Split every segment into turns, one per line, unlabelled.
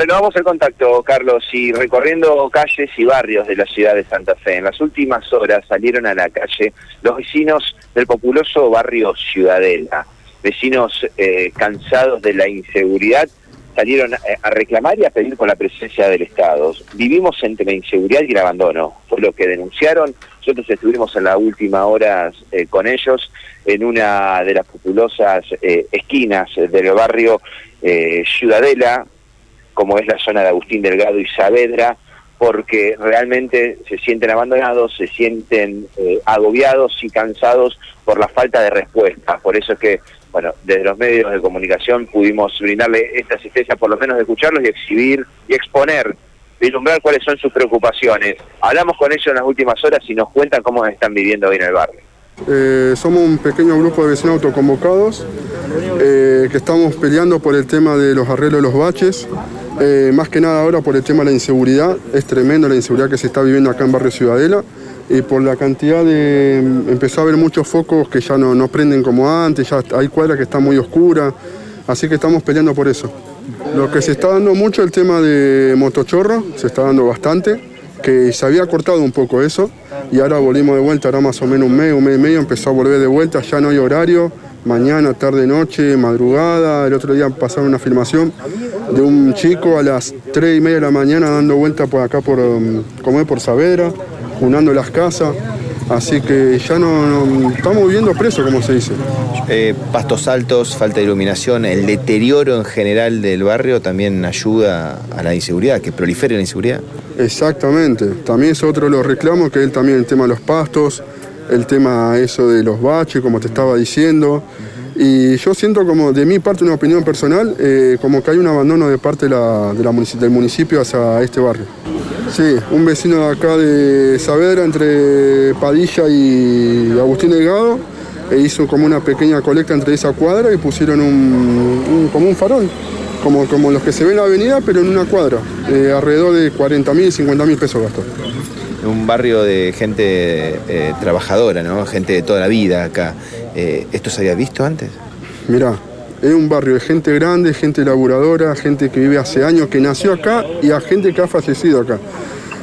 renovamos el contacto, Carlos, y recorriendo calles y barrios de la ciudad de Santa Fe. En las últimas horas salieron a la calle los vecinos del populoso barrio Ciudadela, vecinos eh, cansados de la inseguridad salieron a reclamar y a pedir con la presencia del Estado. Vivimos entre la inseguridad y el abandono, fue lo que denunciaron. Nosotros estuvimos en la última hora eh, con ellos en una de las populosas eh, esquinas del barrio eh, Ciudadela, como es la zona de Agustín Delgado y Saavedra, porque realmente se sienten abandonados, se sienten agobiados y cansados por la falta de respuesta. Por eso es que bueno, desde los medios de comunicación pudimos brindarle esta asistencia, por lo menos de escucharlos y exhibir y exponer, vislumbrar cuáles son sus preocupaciones. Hablamos con ellos en las últimas horas y nos cuentan cómo están viviendo hoy en el barrio.
Eh, somos un pequeño grupo de vecinos autoconvocados eh, que estamos peleando por el tema de los arreglos de los baches, eh, más que nada ahora por el tema de la inseguridad. Es tremendo la inseguridad que se está viviendo acá en Barrio Ciudadela y por la cantidad de... empezó a haber muchos focos que ya no, no prenden como antes, ya hay cuadras que están muy oscuras, así que estamos peleando por eso. Lo que se está dando mucho el tema de motochorro, se está dando bastante, que se había cortado un poco eso y ahora volvimos de vuelta, ahora más o menos un mes, un mes y medio, empezó a volver de vuelta, ya no hay horario, mañana, tarde, noche, madrugada, el otro día pasaron una filmación de un chico a las 3 y media de la mañana dando vuelta por acá por, um, como por Saavedra, junando las casas. Así que ya no, estamos viviendo preso, como se dice.
Eh, pastos altos, falta de iluminación, el deterioro en general del barrio también ayuda a la inseguridad, que prolifere la inseguridad.
Exactamente, también es otro de los reclamos, que es también el tema de los pastos, el tema eso de los baches, como te estaba diciendo. Y yo siento como, de mi parte, una opinión personal, eh, como que hay un abandono de parte de la, del municipio hacia este barrio. Sí, un vecino de acá de Saavedra, entre Padilla y Agustín Delgado, e hizo como una pequeña colecta entre esa cuadra y pusieron un, como un farol, como, como los que se ven en la avenida, pero en una cuadra. Eh, alrededor de 40 mil, 50 mil pesos gastó.
Un barrio de gente eh, trabajadora, ¿no? Gente de toda la vida acá. Eh, ¿Esto se había visto antes?
Mirá, es un barrio de gente grande, gente laburadora, gente que vive hace años, que nació acá y a gente que ha fallecido acá.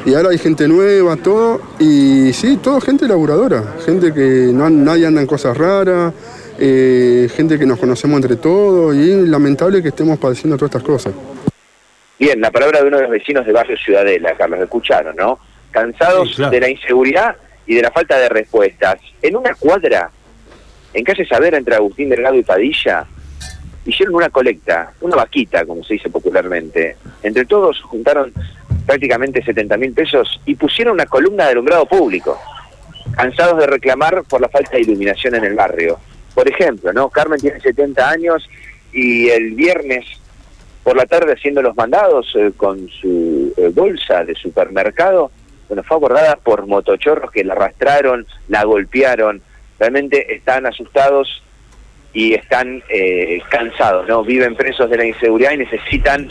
Y ahora hay gente nueva, todo, y sí, todo gente laburadora, gente que no, nadie anda en cosas raras, eh, gente que nos conocemos entre todos, y es lamentable que estemos padeciendo todas estas cosas.
Bien, la palabra de uno de los vecinos de Barrio Ciudadela, Carlos, escucharon, ¿no? Cansados de la inseguridad y de la falta de respuestas. En una cuadra, en calle Saber, entre Agustín Delgado y Padilla, hicieron una colecta, una vaquita, como se dice popularmente. Entre todos juntaron prácticamente 70 mil pesos y pusieron una columna de alumbrado público, cansados de reclamar por la falta de iluminación en el barrio. Por ejemplo, ¿no? Carmen tiene 70 años y el viernes por la tarde haciendo los mandados eh, con su eh, bolsa de supermercado, bueno, fue abordada por motochorros que la arrastraron, la golpearon, realmente están asustados y están eh, cansados, ¿no? Viven presos de la inseguridad y necesitan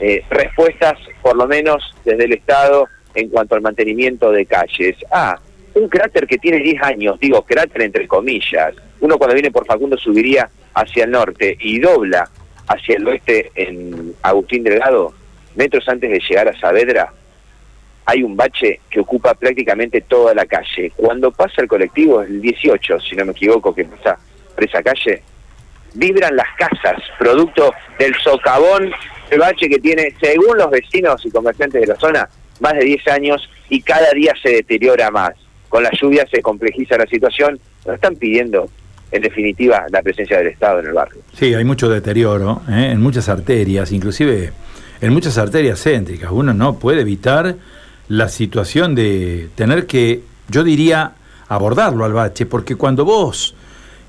eh, respuestas, por lo menos desde el Estado, en cuanto al mantenimiento de calles. Ah, un cráter que tiene 10 años, digo cráter entre comillas. Uno cuando viene por Facundo subiría hacia el norte y dobla hacia el oeste en Agustín Delgado, metros antes de llegar a Saavedra, hay un bache que ocupa prácticamente toda la calle. Cuando pasa el colectivo, el 18, si no me equivoco, que pasa por esa calle, vibran las casas, producto del socavón, el bache que tiene, según los vecinos y comerciantes de la zona, más de 10 años y cada día se deteriora más. Con la lluvia se complejiza la situación, nos están pidiendo, en definitiva, la presencia del Estado en el barrio.
Sí, hay mucho deterioro ¿eh? en muchas arterias, inclusive en muchas arterias céntricas. Uno no puede evitar la situación de tener que, yo diría, abordarlo al bache, porque cuando vos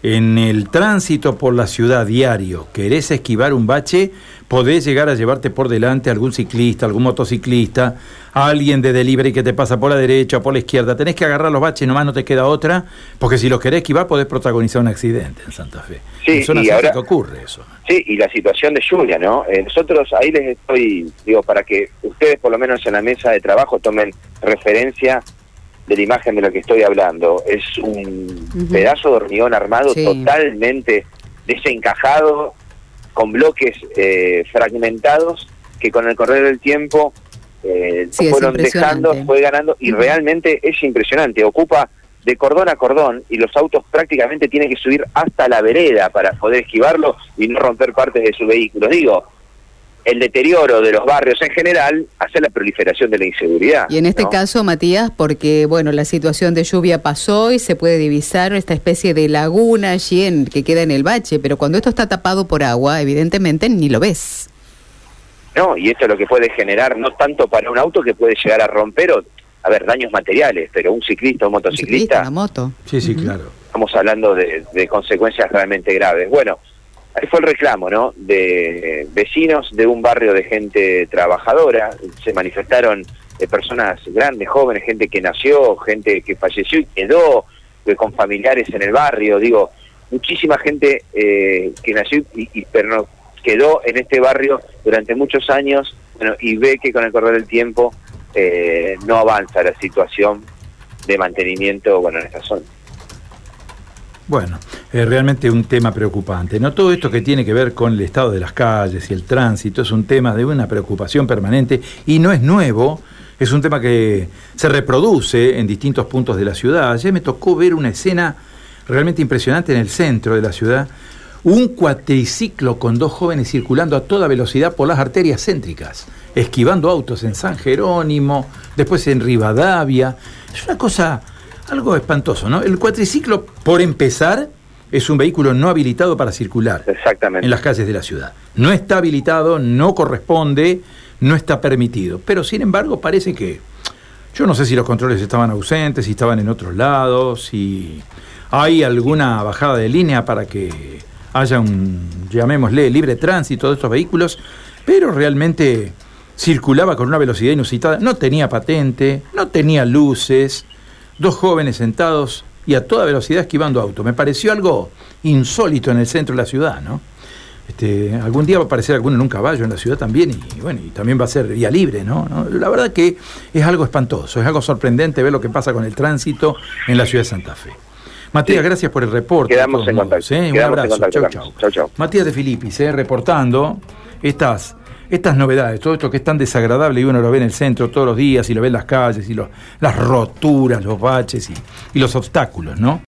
en el tránsito por la ciudad diario querés esquivar un bache, podés llegar a llevarte por delante a algún ciclista, algún motociclista, a alguien de delivery que te pasa por la derecha o por la izquierda. Tenés que agarrar los baches, nomás no te queda otra, porque si los querés esquivar podés protagonizar un accidente en Santa Fe.
Sí, y ahora
que ocurre eso.
Sí, y la situación de lluvia, ¿no? Eh, nosotros ahí les estoy, digo, para que ustedes por lo menos en la mesa de trabajo tomen referencia de la imagen de lo que estoy hablando. Es un pedazo de hormigón armado totalmente desencajado, con bloques eh, fragmentados que con el correr del tiempo eh, fueron dejando, fue ganando y realmente es impresionante. Ocupa de cordón a cordón y los autos prácticamente tienen que subir hasta la vereda para poder esquivarlo y no romper partes de su vehículo. Digo, el deterioro de los barrios en general hace la proliferación de la inseguridad.
Y en este caso, Matías, porque bueno, la situación de lluvia pasó y se puede divisar esta especie de laguna allí en, que queda en el bache, pero cuando esto está tapado por agua, evidentemente ni lo ves.
No, y esto es lo que puede generar, no tanto para un auto que puede llegar a romper o, a ver, daños materiales, pero un ciclista o un motociclista...
una moto.
Sí, sí, claro.
Estamos hablando de, de consecuencias realmente graves. Bueno, fue el reclamo, ¿no? De vecinos de un barrio de gente trabajadora, se manifestaron de personas grandes, jóvenes, gente que nació, gente que falleció y quedó eh, con familiares en el barrio, digo, muchísima gente eh, que nació y, y pero quedó en este barrio durante muchos años bueno, y ve que con el correr del tiempo eh, no avanza la situación de mantenimiento bueno, en esta zona.
Bueno, es realmente un tema preocupante. No todo esto que tiene que ver con el estado de las calles y el tránsito es un tema de una preocupación permanente y no es nuevo. Es un tema que se reproduce en distintos puntos de la ciudad. Ayer me tocó ver una escena realmente impresionante en el centro de la ciudad. Un cuatriciclo con dos jóvenes circulando a toda velocidad por las arterias céntricas, esquivando autos en San Jerónimo, después en Rivadavia. Es una cosa algo espantoso, ¿no? El cuatriciclo, por empezar, es un vehículo no habilitado para circular
Exactamente.
en las calles de la ciudad. No está habilitado, no corresponde, no está permitido. Pero sin embargo parece que, yo no sé si los controles estaban ausentes, si estaban en otros lados, si hay alguna bajada de línea para que haya un, llamémosle, libre tránsito de estos vehículos, pero realmente circulaba con una velocidad inusitada, no tenía patente, no tenía luces, dos jóvenes sentados y a toda velocidad esquivando auto. Me pareció algo insólito en el centro de la ciudad, ¿no? Este, algún día va a aparecer alguno en un caballo en la ciudad también y, bueno, y también va a ser vía libre, ¿no? La verdad que es algo espantoso, es algo sorprendente ver lo que pasa con el tránsito en la ciudad de Santa Fe. Matías, gracias por el reporte.
Quedamos en contacto.
¿eh? Un abrazo. Chau, chau. Matías de Filipis, ¿eh? reportando estas estas novedades, todo esto que es tan desagradable y uno lo ve en el centro todos los días y lo ve en las calles y las roturas, los baches y, y los obstáculos, ¿no?